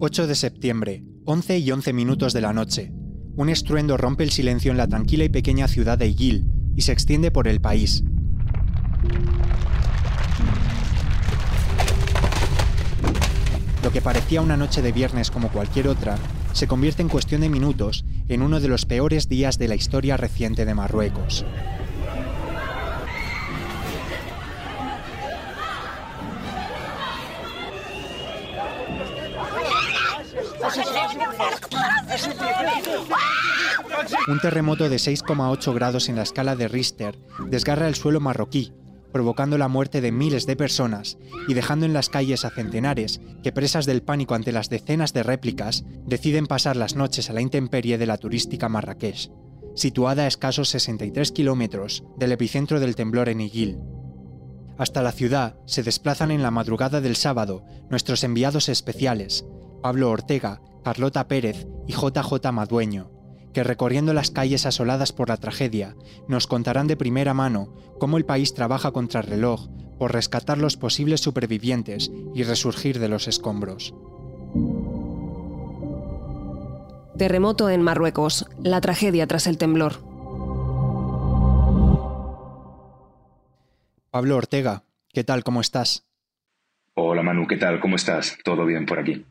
8 de septiembre, 11 y 11 minutos de la noche. Un estruendo rompe el silencio en la tranquila y pequeña ciudad de Iguil y se extiende por el país. Lo que parecía una noche de viernes como cualquier otra, se convierte en cuestión de minutos en uno de los peores días de la historia reciente de Marruecos. Un terremoto de 6,8 grados en la escala de Richter desgarra el suelo marroquí, provocando la muerte de miles de personas y dejando en las calles a centenares que, presas del pánico ante las decenas de réplicas, deciden pasar las noches a la intemperie de la turística Marrakech, situada a escasos 63 kilómetros del epicentro del temblor en Iguil. Hasta la ciudad se desplazan en la madrugada del sábado nuestros enviados especiales, Pablo Ortega, Carlota Pérez y JJ Madueño, que recorriendo las calles asoladas por la tragedia, nos contarán de primera mano cómo el país trabaja contra el reloj por rescatar los posibles supervivientes y resurgir de los escombros. Terremoto en Marruecos, la tragedia tras el temblor. Pablo Ortega, ¿qué tal? ¿Cómo estás? Hola Manu, ¿qué tal? ¿Cómo estás? ¿Todo bien por aquí?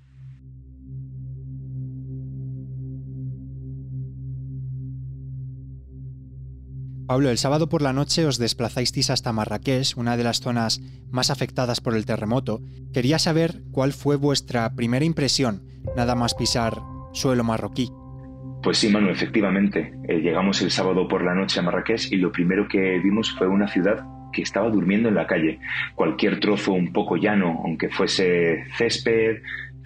Pablo, el sábado por la noche os desplazasteis hasta Marrakech, una de las zonas más afectadas por el terremoto. Quería saber cuál fue vuestra primera impresión, nada más pisar suelo marroquí. Pues sí, Manu, efectivamente. Eh, llegamos el sábado por la noche a Marrakech y lo primero que vimos fue una ciudad que estaba durmiendo en la calle. Cualquier trozo un poco llano, aunque fuese césped,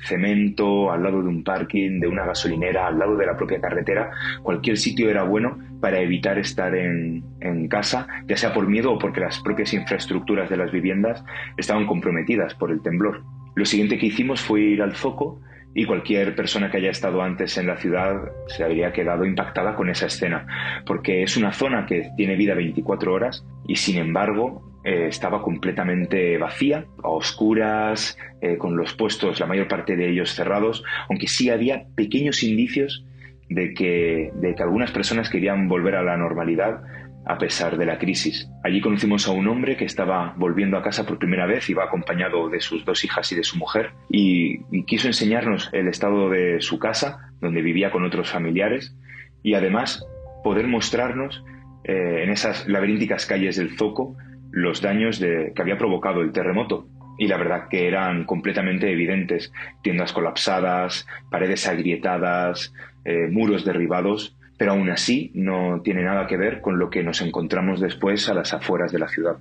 cemento, al lado de un parking, de una gasolinera, al lado de la propia carretera, cualquier sitio era bueno para evitar estar en, casa, ya sea por miedo o porque las propias infraestructuras de las viviendas estaban comprometidas por el temblor. Lo siguiente que hicimos fue ir al foco y cualquier persona que haya estado antes en la ciudad se habría quedado impactada con esa escena, porque es una zona que tiene vida 24 horas y sin embargo eh, estaba completamente vacía, a oscuras, eh, con los puestos, la mayor parte de ellos cerrados, aunque sí había pequeños indicios de que, de que algunas personas querían volver a la normalidad a pesar de la crisis. Allí conocimos a un hombre que estaba volviendo a casa por primera vez, iba acompañado de sus dos hijas y de su mujer, y, quiso enseñarnos el estado de su casa, donde vivía con otros familiares, y además poder mostrarnos eh, en esas laberínticas calles del Zoco los daños de, que había provocado el terremoto. Y la verdad que eran completamente evidentes. Tiendas colapsadas, paredes agrietadas, eh, muros derribados, pero aún así no tiene nada que ver con lo que nos encontramos después a las afueras de la ciudad.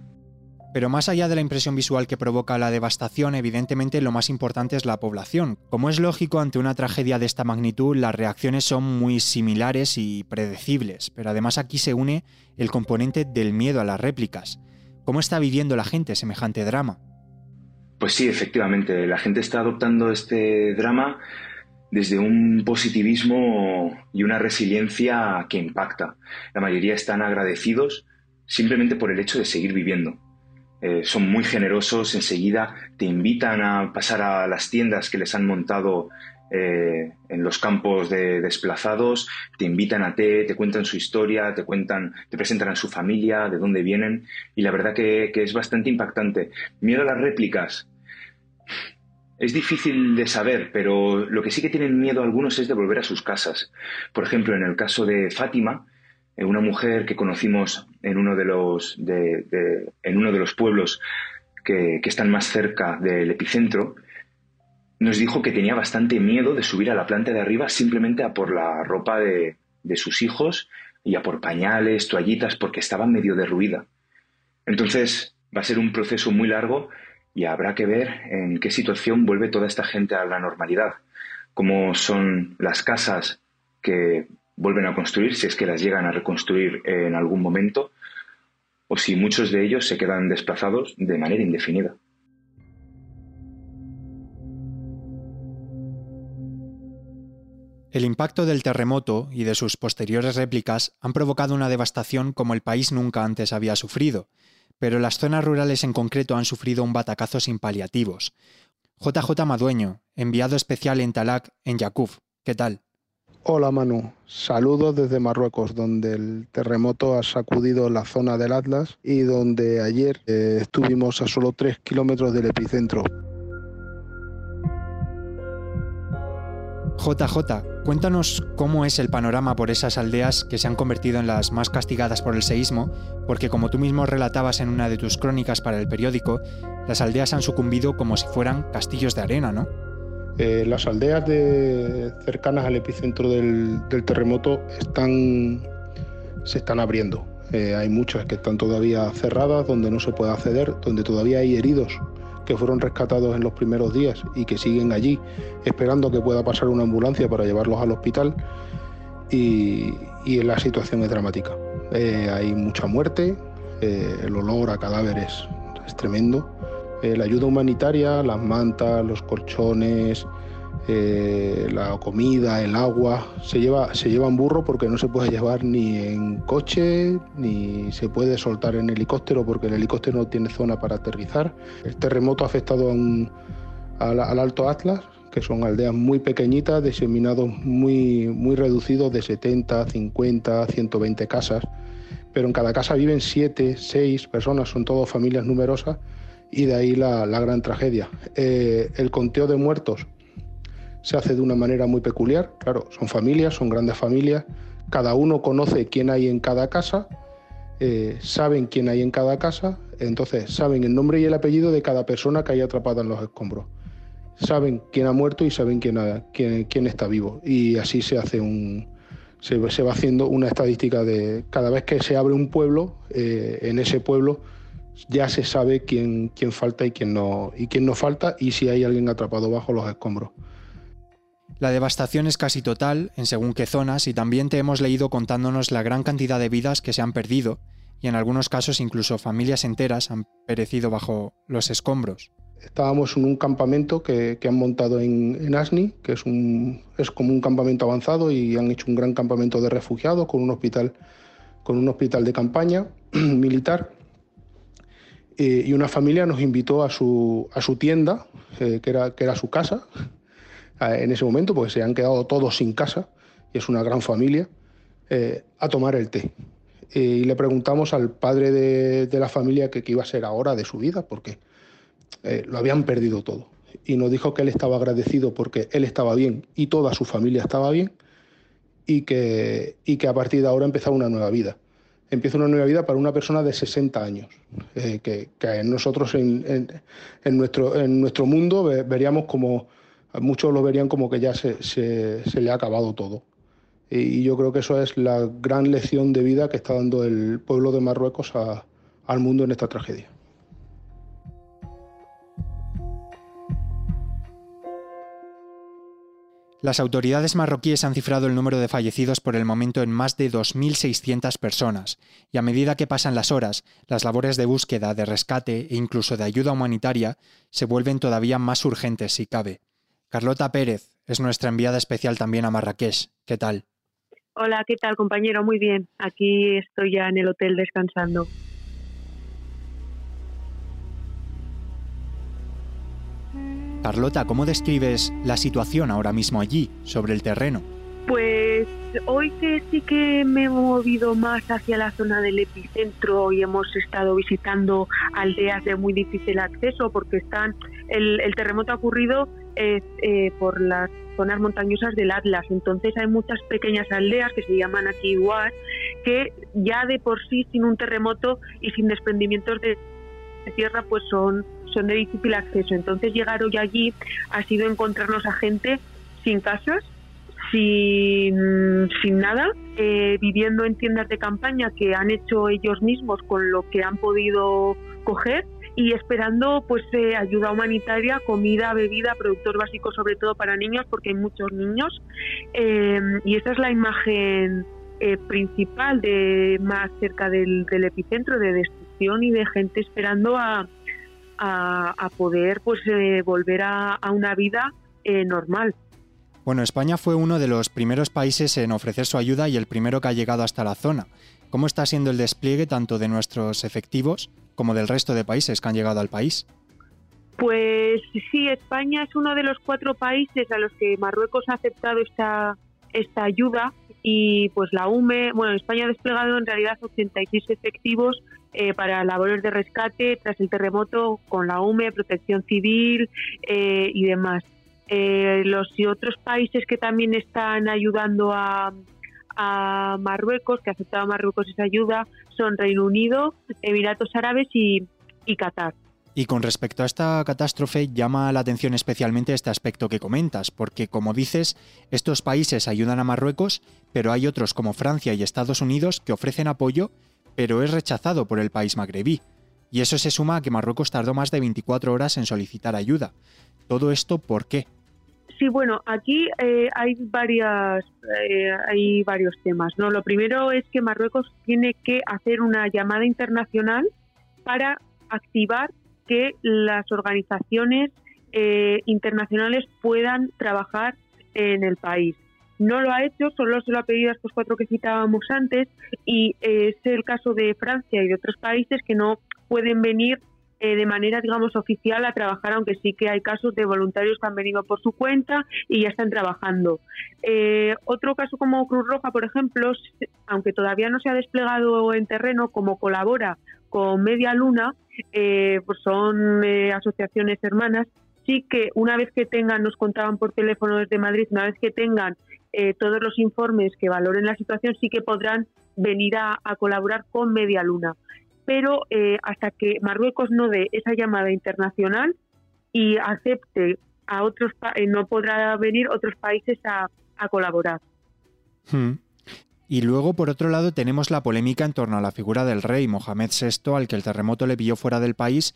Pero más allá de la impresión visual que provoca la devastación, evidentemente lo más importante es la población. Como es lógico, ante una tragedia de esta magnitud, las reacciones son muy similares y predecibles, pero además aquí se une el componente del miedo a las réplicas. ¿Cómo está viviendo la gente semejante drama? Pues sí, efectivamente, la gente está adoptando este drama desde un positivismo y una resiliencia que impacta. La mayoría están agradecidos simplemente por el hecho de seguir viviendo. Eh, son muy generosos, enseguida te invitan a pasar a las tiendas que les han montado eh, en los campos de desplazados, te invitan a té, te cuentan su historia, te cuentan, te presentan a su familia, de dónde vienen, y la verdad que, es bastante impactante. Miedo a las réplicas. Es difícil de saber, pero lo que sí que tienen miedo algunos es de volver a sus casas. Por ejemplo, en el caso de Fátima, eh, una mujer que conocimos en uno de los, en uno de los pueblos que, que están más cerca del epicentro, nos dijo que tenía bastante miedo de subir a la planta de arriba simplemente a por la ropa de, sus hijos y a por pañales, toallitas, porque estaba medio derruida. Entonces va a ser un proceso muy largo y habrá que ver en qué situación vuelve toda esta gente a la normalidad, cómo son las casas que vuelven a construir, si es que las llegan a reconstruir en algún momento, o si muchos de ellos se quedan desplazados de manera indefinida. El impacto del terremoto y de sus posteriores réplicas han provocado una devastación como el país nunca antes había sufrido, pero las zonas rurales en concreto han sufrido un batacazo sin paliativos. JJ Madueño, enviado especial en Talak, en Yakuf. ¿Qué tal? Hola Manu, saludos desde Marruecos, donde el terremoto ha sacudido la zona del Atlas y donde ayer eh, estuvimos a solo 3 kilómetros del epicentro. JJ, cuéntanos cómo es el panorama por esas aldeas que se han convertido en las más castigadas por el seísmo, porque como tú mismo relatabas en una de tus crónicas para el periódico, las aldeas han sucumbido como si fueran castillos de arena, ¿no? Eh, las aldeas cercanas al epicentro del, terremoto están, se están abriendo. Eh, hay muchas que están todavía cerradas, donde no se puede acceder, donde todavía hay heridos que fueron rescatados en los primeros días y que siguen allí esperando que pueda pasar una ambulancia para llevarlos al hospital. Y, la situación es dramática. Eh, hay mucha muerte, el olor a cadáveres es tremendo eh, la ayuda humanitaria, las mantas, los colchones, eh, la comida, el agua, se lleva, se lleva en burro porque no se puede llevar ni en coche, ni se puede soltar en helicóptero porque el helicóptero no tiene zona para aterrizar. El terremoto ha afectado al, Alto Atlas, que son aldeas muy pequeñitas, diseminados muy, muy reducidos de 70, 50, 120 casas, pero en cada casa viven 7, 6 personas, son todas familias numerosas y de ahí la, gran tragedia. Eh, el conteo de muertos se hace de una manera muy peculiar, claro, son familias, son grandes familias, cada uno conoce quién hay en cada casa, eh, saben quién hay en cada casa, entonces saben el nombre y el apellido de cada persona que hay atrapada en los escombros. Saben quién ha muerto y saben quién, quién, está vivo. Y así se hace un, se, va haciendo una estadística de cada vez que se abre un pueblo, eh, en ese pueblo ya se sabe quién, quién falta y quién, no, y quién no falta y si hay alguien atrapado bajo los escombros. La devastación es casi total en según qué zonas y también te hemos leído contándonos la gran cantidad de vidas que se han perdido y en algunos casos incluso familias enteras han perecido bajo los escombros. Estábamos en un campamento que, han montado en, en, Asni, que es, un, es como un campamento avanzado y han hecho un gran campamento de refugiados con un hospital, con un hospital de campaña militar eh, y una familia nos invitó a su, a su tienda, eh, que, era, que era su casa, en ese momento, porque se han quedado todos sin casa, y es una gran familia, eh, a tomar el té. y le preguntamos al padre de, la familia qué iba a ser ahora de su vida, porque lo habían perdido todo. Y nos dijo que él estaba agradecido porque él estaba bien y toda su familia estaba bien, y que, y que a partir de ahora empezaba una nueva vida empieza una nueva vida para una persona de 60 años, eh, que, nosotros en, nuestro, en nuestro mundo veríamos como, muchos lo verían como que ya se, le ha acabado todo. Y, yo creo que eso es la gran lección de vida que está dando el pueblo de Marruecos al mundo en esta tragedia. Las autoridades marroquíes han cifrado el número de fallecidos por el momento en más de 2.600 personas, y a medida que pasan las horas, las labores de búsqueda, de rescate e incluso de ayuda humanitaria se vuelven todavía más urgentes si cabe. Carlota Pérez es nuestra enviada especial también a Marrakech. ¿Qué tal? Hola, ¿qué tal compañero? Muy bien. Aquí estoy ya en el hotel descansando. Carlota, ¿cómo describes la situación ahora mismo allí, sobre el terreno? Pues hoy que sí que me he movido más hacia la zona del epicentro y hemos estado visitando aldeas de muy difícil acceso porque están el, terremoto ha ocurrido eh, por las zonas montañosas del Atlas. Entonces hay muchas pequeñas aldeas que se llaman aquí igual que ya de por sí sin un terremoto y sin desprendimientos de tierra pues son son de difícil acceso. Entonces llegar hoy allí ha sido encontrarnos a gente sin casas, sin, sin nada, eh, viviendo en tiendas de campaña que han hecho ellos mismos con lo que han podido coger y esperando pues eh, ayuda humanitaria, comida, bebida, productos básicos sobre todo para niños porque hay muchos niños eh, y esa es la imagen principal de más cerca del, epicentro de destrucción y de gente esperando a, a, poder pues eh, volver a, una vida eh, normal. Bueno, España fue uno de los primeros países en ofrecer su ayuda y el primero que ha llegado hasta la zona. ¿Cómo está siendo el despliegue tanto de nuestros efectivos como del resto de países que han llegado al país? Pues sí, España es uno de los cuatro países a los que Marruecos ha aceptado esta, esta ayuda y pues la UME, bueno, España ha desplegado en realidad 86 efectivos eh, para labores de rescate tras el terremoto con la UME, protección civil eh, y demás. Eh, los y otros países que también están ayudando a, a Marruecos, que ha aceptado a Marruecos esa ayuda, son Reino Unido, Emiratos Árabes y, y Qatar. Y con respecto a esta catástrofe, llama la atención especialmente este aspecto que comentas, porque como dices, estos países ayudan a Marruecos, pero hay otros como Francia y Estados Unidos que ofrecen apoyo, pero es rechazado por el país magrebí. Y eso se suma a que Marruecos tardó más de 24 horas en solicitar ayuda. ¿Todo esto por qué? Sí, bueno, aquí eh, hay varias, eh, hay varios temas. No, lo primero es que Marruecos tiene que hacer una llamada internacional para activar que las organizaciones eh, internacionales puedan trabajar en el país. No lo ha hecho, solo se lo ha pedido a estos cuatro que citábamos antes y es el caso de Francia y de otros países que no pueden venir eh, de manera, digamos, oficial a trabajar, aunque sí que hay casos de voluntarios que han venido por su cuenta y ya están trabajando. Eh, otro caso como Cruz Roja, por ejemplo, aunque todavía no se ha desplegado en terreno, como colabora con Media Luna, eh, pues son asociaciones hermanas, sí que una vez que tengan, nos contaban por teléfono desde Madrid, una vez que tengan todos los informes que valoren la situación, sí que podrán venir a colaborar con Media Luna pero eh, hasta que Marruecos no dé esa llamada internacional y acepte a otros, eh, no podrá venir otros países a, colaborar. Hmm. Y luego, por otro lado, tenemos la polémica en torno a la figura del rey Mohamed VI, al que el terremoto le pilló fuera del país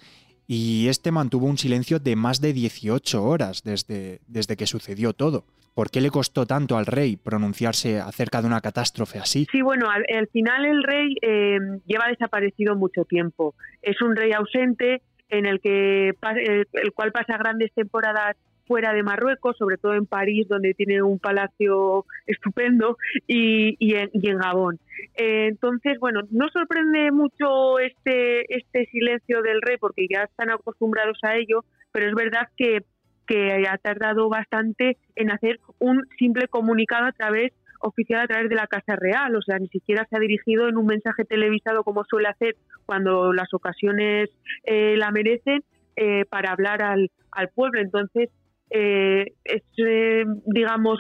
y este mantuvo un silencio de más de 18 horas desde, desde que sucedió todo. ¿Por qué le costó tanto al rey pronunciarse acerca de una catástrofe así? Sí, bueno, al, final el rey eh, lleva desaparecido mucho tiempo. Es un rey ausente en el que el cual pasa grandes temporadas fuera de Marruecos, sobre todo en París, donde tiene un palacio estupendo, y, en, Gabón. Eh, entonces, bueno, no sorprende mucho este, este silencio del rey, porque ya están acostumbrados a ello, pero es verdad que, que ha tardado bastante en hacer un simple comunicado a través oficial a través de la Casa Real, o sea, ni siquiera se ha dirigido en un mensaje televisado como suele hacer cuando las ocasiones eh, la merecen eh, para hablar al, al pueblo. Entonces, eh, es, eh, digamos,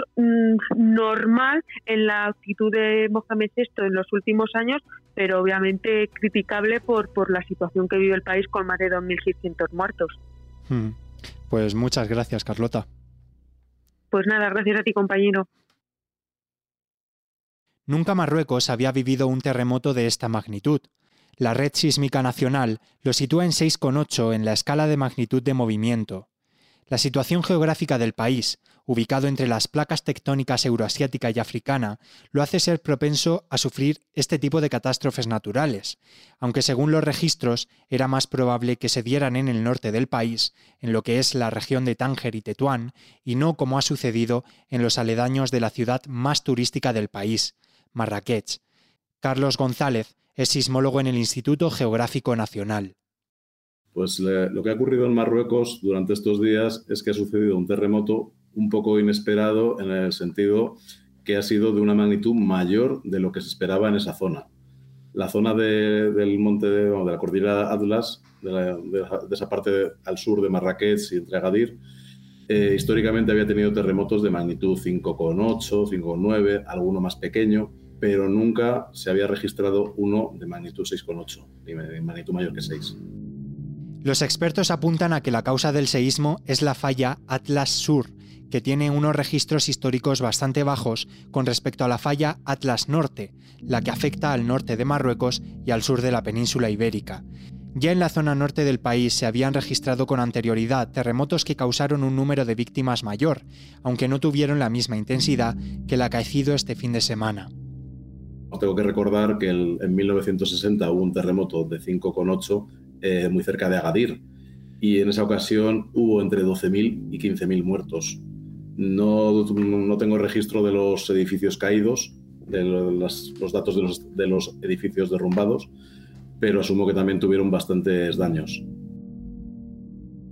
normal en la actitud de Mohamed VI en los últimos años, pero obviamente criticable por, por la situación que vive el país con más de 2.600 muertos. Hmm. Pues muchas gracias, Carlota. Pues nada, gracias a ti, compañero. Nunca Marruecos había vivido un terremoto de esta magnitud. La red sísmica nacional lo sitúa en 6,8 en la escala de magnitud de movimiento. La situación geográfica del país, ubicado entre las placas tectónicas euroasiática y africana, lo hace ser propenso a sufrir este tipo de catástrofes naturales, aunque según los registros era más probable que se dieran en el norte del país, en lo que es la región de Tánger y Tetuán, y no como ha sucedido en los aledaños de la ciudad más turística del país, Marrakech. Carlos González es sismólogo en el Instituto Geográfico Nacional. Pues lo que ha ocurrido en Marruecos durante estos días es que ha sucedido un terremoto un poco inesperado en el sentido que ha sido de una magnitud mayor de lo que se esperaba en esa zona. La zona del monte de, de, la cordillera Atlas, de, esa parte al sur de Marrakech y entre Agadir, eh, históricamente había tenido terremotos de magnitud 5,8, 5,9, alguno más pequeño, pero nunca se había registrado uno de magnitud 6,8, ni de magnitud mayor que 6. Los expertos apuntan a que la causa del seísmo es la falla Atlas Sur, que tiene unos registros históricos bastante bajos con respecto a la falla Atlas Norte, la que afecta al norte de Marruecos y al sur de la península ibérica. Ya en la zona norte del país se habían registrado con anterioridad terremotos que causaron un número de víctimas mayor, aunque no tuvieron la misma intensidad que el acaecido este fin de semana. tengo que recordar que en 1960 hubo un terremoto de 5,8 eh, muy cerca de Agadir. Y en esa ocasión hubo entre 12.000 y 15.000 muertos. No, no, tengo registro de los edificios caídos, de los, datos de los, de los edificios derrumbados, pero asumo que también tuvieron bastantes daños.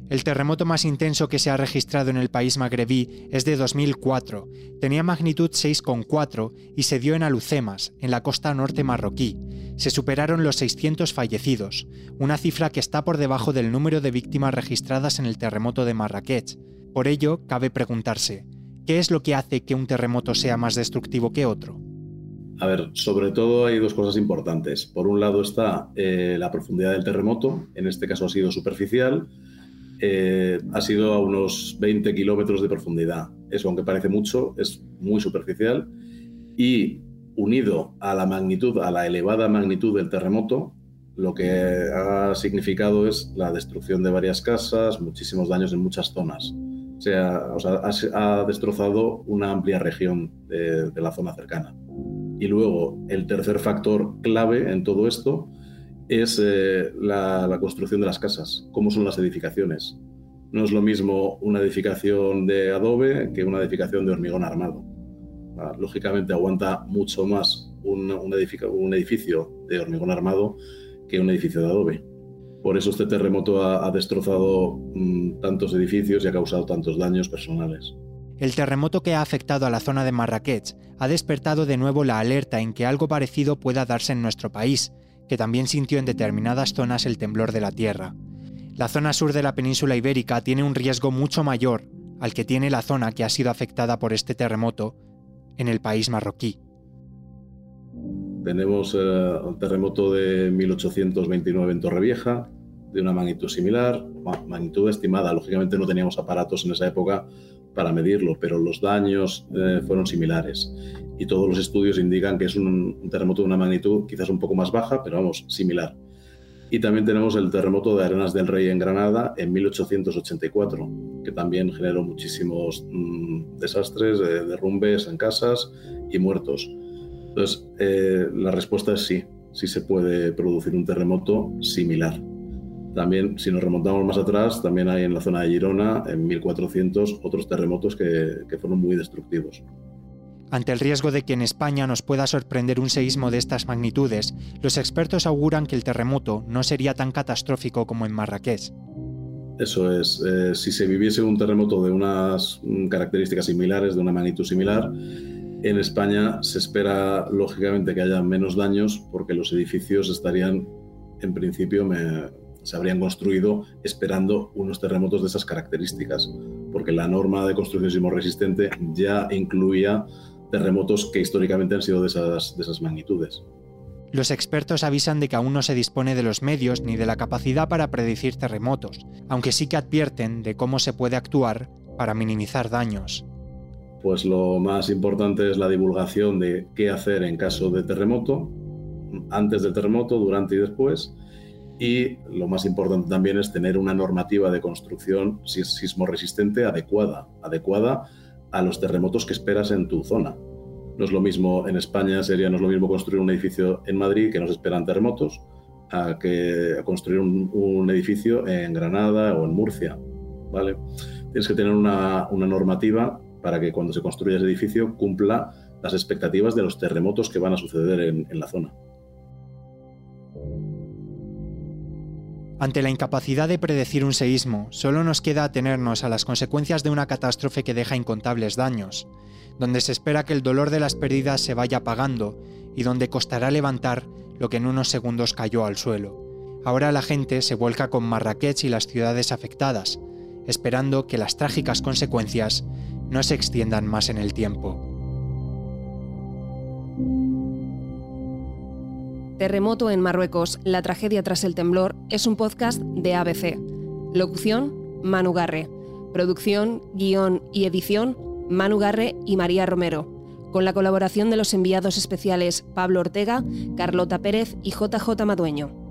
El terremoto más intenso que se ha registrado en el país magrebí es de 2004. Tenía magnitud 6,4 y se dio en Alucemas, en la costa norte marroquí. Se superaron los 600 fallecidos, una cifra que está por debajo del número de víctimas registradas en el terremoto de Marrakech. Por ello, cabe preguntarse, ¿qué es lo que hace que un terremoto sea más destructivo que otro? A ver, sobre todo hay dos cosas importantes. Por un lado está eh, la profundidad del terremoto, en este caso ha sido superficial, eh, ha sido a unos 20 kilómetros de profundidad. Eso, aunque parece mucho, es muy superficial. Y unido a la magnitud, a la elevada magnitud del terremoto, lo que ha significado es la destrucción de varias casas, muchísimos daños en muchas zonas. O sea, ha, destrozado una amplia región de la zona cercana. Y luego, el tercer factor clave en todo esto es eh, la, construcción de las casas, cómo son las edificaciones. No es lo mismo una edificación de adobe que una edificación de hormigón armado. Ah, lógicamente aguanta mucho más un, un, edificio de hormigón armado que un edificio de adobe. Por eso este terremoto ha, destrozado mm, tantos edificios y ha causado tantos daños personales. El terremoto que ha afectado a la zona de Marrakech ha despertado de nuevo la alerta en que algo parecido pueda darse en nuestro país, que también sintió en determinadas zonas el temblor de la Tierra. La zona sur de la península ibérica tiene un riesgo mucho mayor al que tiene la zona que ha sido afectada por este terremoto en el país marroquí. Tenemos eh, terremoto de 1829 en Torrevieja, de una magnitud similar, magnitud estimada. Lógicamente no teníamos aparatos en esa época para medirlo, pero los daños eh, fueron similares. Y todos los estudios indican que es un, terremoto de una magnitud quizás un poco más baja, pero vamos, similar. Y también tenemos el terremoto de Arenas del Rey en Granada en 1884, que también generó muchísimos mm, desastres, derrumbes en casas y muertos. Entonces, eh, la respuesta es sí, sí se puede producir un terremoto similar. También, si nos remontamos más atrás, también hay en la zona de Girona, en 1400, otros terremotos que fueron muy destructivos. Ante el riesgo de que en España nos pueda sorprender un seísmo de estas magnitudes, los expertos auguran que el terremoto no sería tan catastrófico como en Marrakech. Eso es, eh, si se viviese un terremoto de unas características similares, de una magnitud similar, en España se espera lógicamente que haya menos daños porque los edificios estarían, en principio, me, se habrían construido esperando unos terremotos de esas características, porque la norma de construcción sismo resistente ya incluía terremotos que históricamente han sido de esas, de esas magnitudes. Los expertos avisan de que aún no se dispone de los medios ni de la capacidad para predecir terremotos, aunque sí que advierten de cómo se puede actuar para minimizar daños. Pues lo más importante es la divulgación de qué hacer en caso de terremoto, antes del terremoto, durante y después, y lo más importante también es tener una normativa de construcción sismo resistente adecuada, adecuada a los terremotos que esperas en tu zona. No es lo mismo en España, sería no es lo mismo construir un edificio en Madrid que nos esperan terremotos a que construir un, edificio en Granada o en Murcia. ¿vale? Tienes que tener una, normativa para que cuando se construya ese edificio cumpla las expectativas de los terremotos que van a suceder en la zona. Ante la incapacidad de predecir un seísmo, solo nos queda atenernos a las consecuencias de una catástrofe que deja incontables daños, donde se espera que el dolor de las pérdidas se vaya apagando y donde costará levantar lo que en unos segundos cayó al suelo. Ahora la gente se vuelca con Marrakech y las ciudades afectadas, esperando que las trágicas consecuencias no se extiendan más en el tiempo. Terremoto en Marruecos, la tragedia tras el temblor, es un podcast de ABC. Locución, Manu Garre. Producción, guion y edición, Manu Garre y María Romero. Con la colaboración de los enviados especiales Pablo Ortega, Carlota Pérez y JJ Madueño.